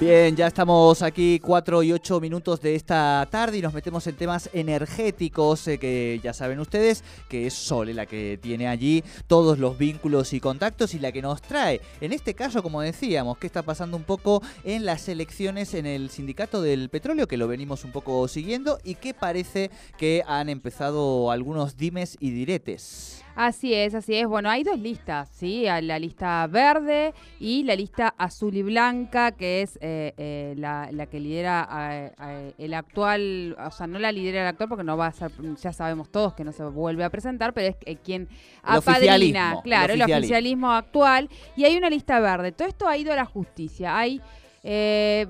Bien, ya estamos aquí 4 y 8 minutos de esta tarde y nos metemos en temas energéticos eh, que ya saben ustedes que es Sole la que tiene allí todos los vínculos y contactos y la que nos trae. En este caso, como decíamos, qué está pasando un poco en las elecciones en el sindicato del petróleo, que lo venimos un poco siguiendo y que parece que han empezado algunos dimes y diretes. Así es, así es. Bueno, hay dos listas, ¿sí? La lista verde y la lista azul y blanca, que es eh, eh, la, que lidera el actual, o sea, no la lidera el actual porque no va a ser, ya sabemos todos que no se vuelve a presentar, pero es eh, quien apadrina, claro, el oficialismo actual. Y hay una lista verde. Todo esto ha ido a la justicia. Hay eh,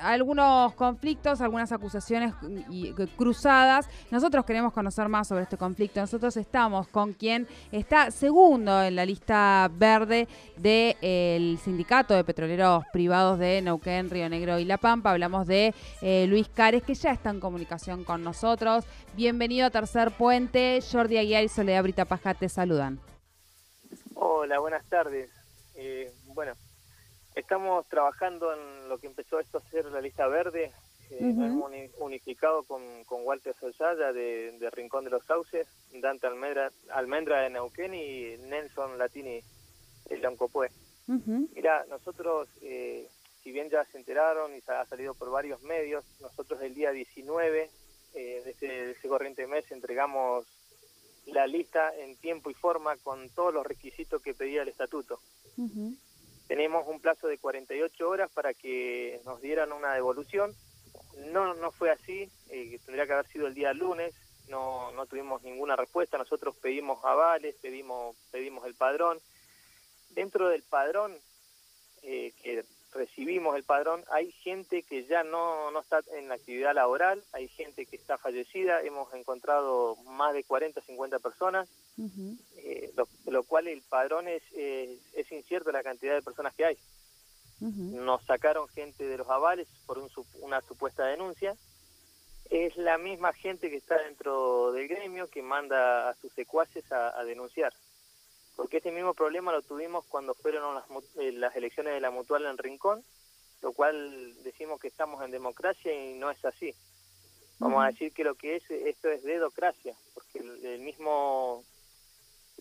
algunos conflictos, algunas acusaciones cruzadas. Nosotros queremos conocer más sobre este conflicto. Nosotros estamos con quien está segundo en la lista verde del sindicato de petroleros privados de Neuquén, Río Negro y La Pampa. Hablamos de eh, Luis Cares, que ya está en comunicación con nosotros. Bienvenido a Tercer Puente. Jordi Aguiar y Soledad Brita Paja te saludan. Hola, buenas tardes. Eh, bueno, Estamos trabajando en lo que empezó esto a ser la lista verde, eh, hemos unificado con, Walter Soyaya de, Rincón de los Sauces, Dante Almendra, Almendra de Neuquén y Nelson Latini de Loncopué. Mira, nosotros, eh, si bien ya se enteraron y ha salido por varios medios, nosotros el día 19 eh, de, ese, corriente mes entregamos la lista en tiempo y forma con todos los requisitos que pedía el estatuto tenemos un plazo de 48 horas para que nos dieran una devolución. No, no fue así, eh, tendría que haber sido el día lunes, no, no tuvimos ninguna respuesta, nosotros pedimos avales, pedimos, pedimos el padrón. Dentro del padrón, eh, que recibimos el padrón, hay gente que ya no, no está en la actividad laboral, hay gente que está fallecida, hemos encontrado más de 40, 50 personas, eh, lo, cual el padrón es, es incierto la cantidad de personas que hay. Nos sacaron gente de los avales por una supuesta denuncia. Es la misma gente que está dentro del gremio que manda a sus secuaces a denunciar porque este mismo problema lo tuvimos cuando fueron las, eh, las elecciones de la Mutual en Rincón, lo cual decimos que estamos en democracia y no es así. Vamos a decir que lo que es esto es dedocracia, porque el, mismo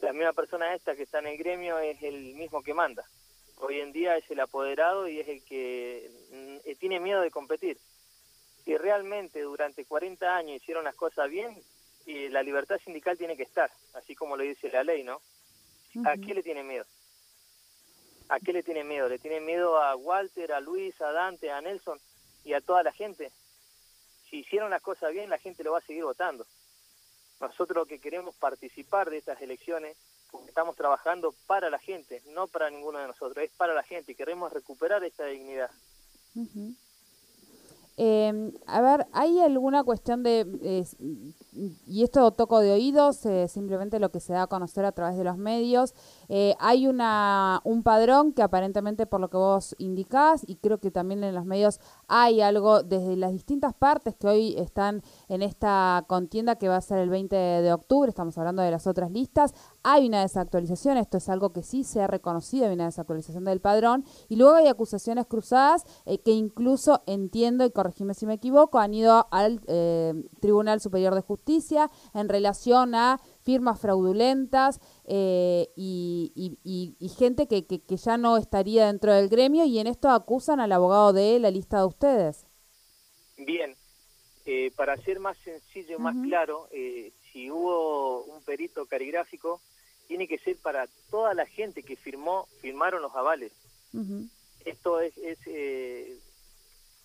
la misma persona esta que está en el gremio es el mismo que manda. Hoy en día es el apoderado y es el que mm, tiene miedo de competir. Si realmente durante 40 años hicieron las cosas bien, y la libertad sindical tiene que estar, así como lo dice la ley, ¿no? ¿A qué le tiene miedo? ¿A qué le tiene miedo? ¿Le tiene miedo a Walter, a Luis, a Dante, a Nelson y a toda la gente? Si hicieron las cosas bien, la gente lo va a seguir votando. Nosotros que queremos participar de estas elecciones, estamos trabajando para la gente, no para ninguno de nosotros, es para la gente y queremos recuperar esta dignidad. Eh, a ver, ¿hay alguna cuestión de, y esto toco de oídos, eh, simplemente lo que se da a conocer a través de los medios, eh, hay una, un padrón que aparentemente por lo que vos indicás, y creo que también en los medios hay algo desde las distintas partes que hoy están en esta contienda que va a ser el 20 de octubre, estamos hablando de las otras listas, hay una desactualización, esto es algo que sí se ha reconocido, hay una desactualización del padrón, y luego hay acusaciones cruzadas eh, que incluso entiendo, y corregime si me equivoco, han ido al Tribunal Superior de Justicia en relación a firmas fraudulentas eh, y, gente que, ya no estaría dentro del gremio y en esto acusan al abogado de la lista de ustedes. Bien, eh, para ser más sencillo, más claro, eh, si hubo un perito carigráfico, tiene que ser para toda la gente que firmó, firmaron los avales. Esto es, es,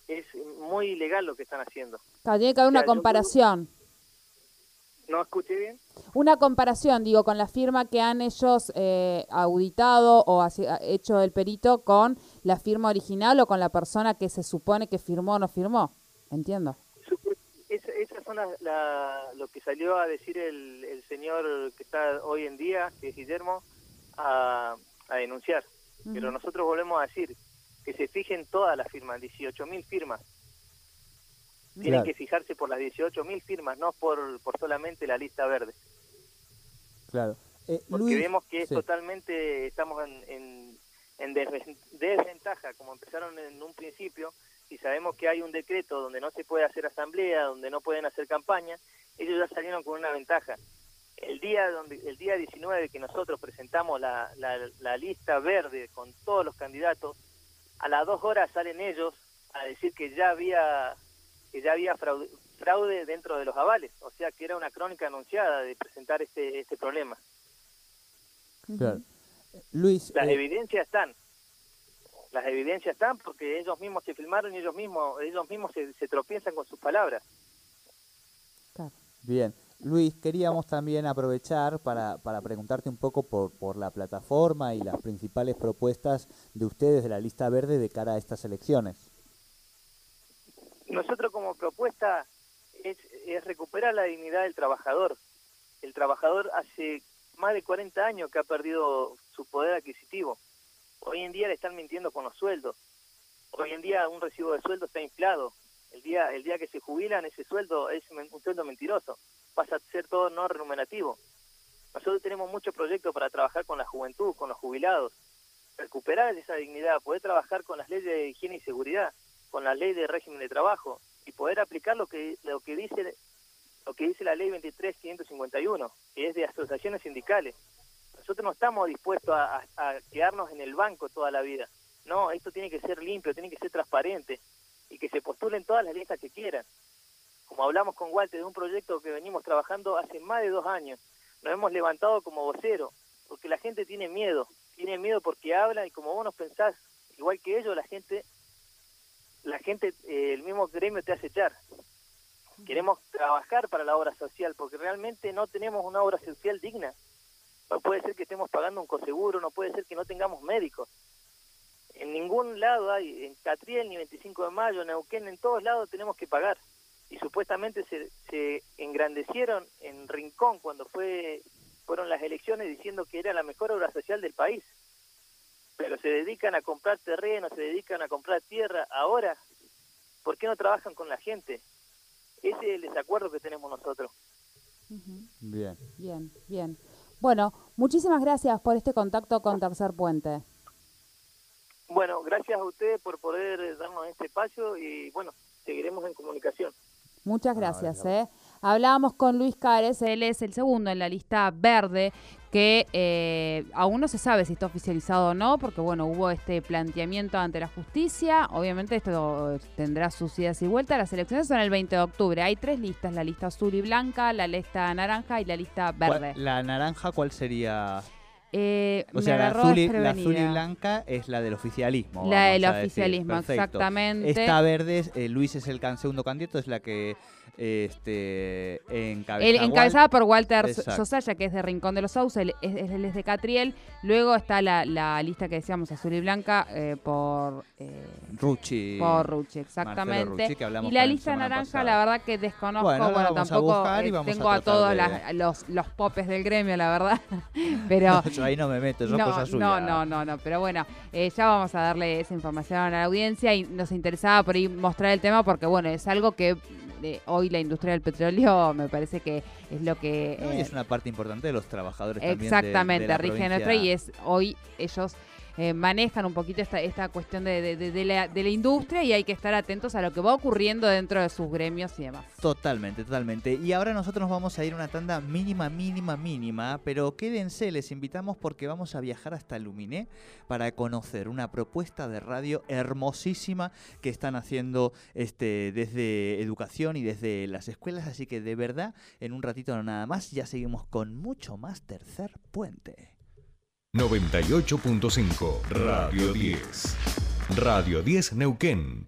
es muy ilegal lo que están haciendo. tiene que haber una comparación. ¿No escuché bien? Una comparación, digo, con la firma que han ellos eh, auditado o hecho el perito con la firma original o con la persona que se supone que firmó o no firmó. Entiendo. Esa, esas son lo que salió a decir el, señor que está hoy en día, que es Guillermo, a, denunciar. pero nosotros volvemos a decir que se fijen todas las firmas, 18.000 firmas. Tienen que fijarse por las 18.000 firmas, no por, por solamente la lista verde. Claro. Eh, Porque vemos que es totalmente, estamos en, en, desventaja, como empezaron en un principio, y sabemos que hay un decreto donde no se puede hacer asamblea, donde no pueden hacer campaña, ellos ya salieron con una ventaja. El día donde el día 19 que nosotros presentamos la, la, lista verde con todos los candidatos, a las dos horas salen ellos a decir que ya había que ya había fraude, fraude dentro de los avales, o sea que era una crónica anunciada de presentar este este problema. Luis, las eh, evidencias están, las evidencias están porque ellos mismos se filmaron y ellos mismos ellos mismos se, se tropiezan con sus palabras. Bien. Luis, queríamos también aprovechar para, para preguntarte un poco por, por la plataforma y las principales propuestas de ustedes de la lista verde de cara a estas elecciones. Nosotros como propuesta es, es recuperar la dignidad del trabajador. El trabajador hace más de 40 años que ha perdido su poder adquisitivo. Hoy en día le están mintiendo con los sueldos. Hoy en día un recibo de sueldo está inflado. El día, el día que se jubilan, ese sueldo es un sueldo mentiroso. Pasa a ser todo no remunerativo. Nosotros tenemos muchos proyectos para trabajar con la juventud, con los jubilados. Recuperar esa dignidad, poder trabajar con las leyes de higiene y seguridad, con la ley de régimen de trabajo y poder aplicar lo que, lo que dice lo que dice la ley 23.551, que es de asociaciones sindicales. Nosotros no estamos dispuestos a, quedarnos en el banco toda la vida. No, esto tiene que ser limpio, tiene que ser transparente y que se postulen todas las listas que quieran. Como hablamos con Walter de un proyecto que venimos trabajando hace más de dos años, nos hemos levantado como vocero, porque la gente tiene miedo, tiene miedo porque habla y como vos nos pensás, igual que ellos, la gente, la gente, eh, el mismo gremio te hace echar queremos trabajar para la obra social, porque realmente no tenemos una obra social digna. No puede ser que estemos pagando un coseguro, no puede ser que no tengamos médicos. En ningún lado hay, en Catriel, ni 25 de mayo, en Neuquén, en todos lados tenemos que pagar. Y supuestamente se, se engrandecieron en Rincón cuando fue fueron las elecciones diciendo que era la mejor obra social del país. Pero se dedican a comprar terreno, se dedican a comprar tierra. Ahora, ¿por qué no trabajan con la gente? Ese es el desacuerdo que tenemos nosotros. Bien. Bien, bien. Bueno, muchísimas gracias por este contacto con Tercer Puente. Bueno, gracias a ustedes por poder darnos este espacio y bueno, seguiremos en comunicación. Muchas gracias. ¿eh? Hablábamos con Luis Cares, él es el segundo en la lista verde que eh, aún no se sabe si está oficializado o no, porque bueno, hubo este planteamiento ante la justicia. Obviamente esto tendrá sus idas y vueltas. Las elecciones son el 20 de octubre. Hay tres listas, la lista azul y blanca, la lista naranja y la lista verde. ¿La naranja cuál sería? Eh, o sea, la azul, y, blanca es la del oficialismo. La del oficialismo, exactamente. Esta verde, eh, Luis es el segundo candidato, es la que este, encabezada por Walter Sosaya, que es de Rincón de los Sauces, él, es de Catriel. Luego está la, lista que decíamos, azul y blanca, eh, por eh, Rucci. Por Rucci, exactamente. y la lista naranja, la verdad que desconozco. Bueno, tampoco eh, tengo a, todos los, los popes del gremio, la verdad. pero yo ahí no me meto, yo no, cosas No, no, no, no, pero bueno, ya vamos a darle esa información a la audiencia y nos interesaba por ahí mostrar el tema porque, bueno, es algo que hoy la industria del petróleo me parece que es lo que... es una parte importante de los trabajadores exactamente, también rige nuestra y es hoy ellos eh, manejan un poquito esta, esta cuestión de, de, la, de, la, industria y hay que estar atentos a lo que va ocurriendo dentro de sus gremios y demás. Totalmente, totalmente. Y ahora nosotros vamos a ir a una tanda mínima, mínima, mínima, pero quédense, les invitamos porque vamos a viajar hasta Luminé para conocer una propuesta de radio hermosísima que están haciendo este, desde educación y desde las escuelas, así que de verdad, en un ratito nada más, ya seguimos con mucho más tercer puente. 98.5 Radio 10. Radio 10 Neuquén.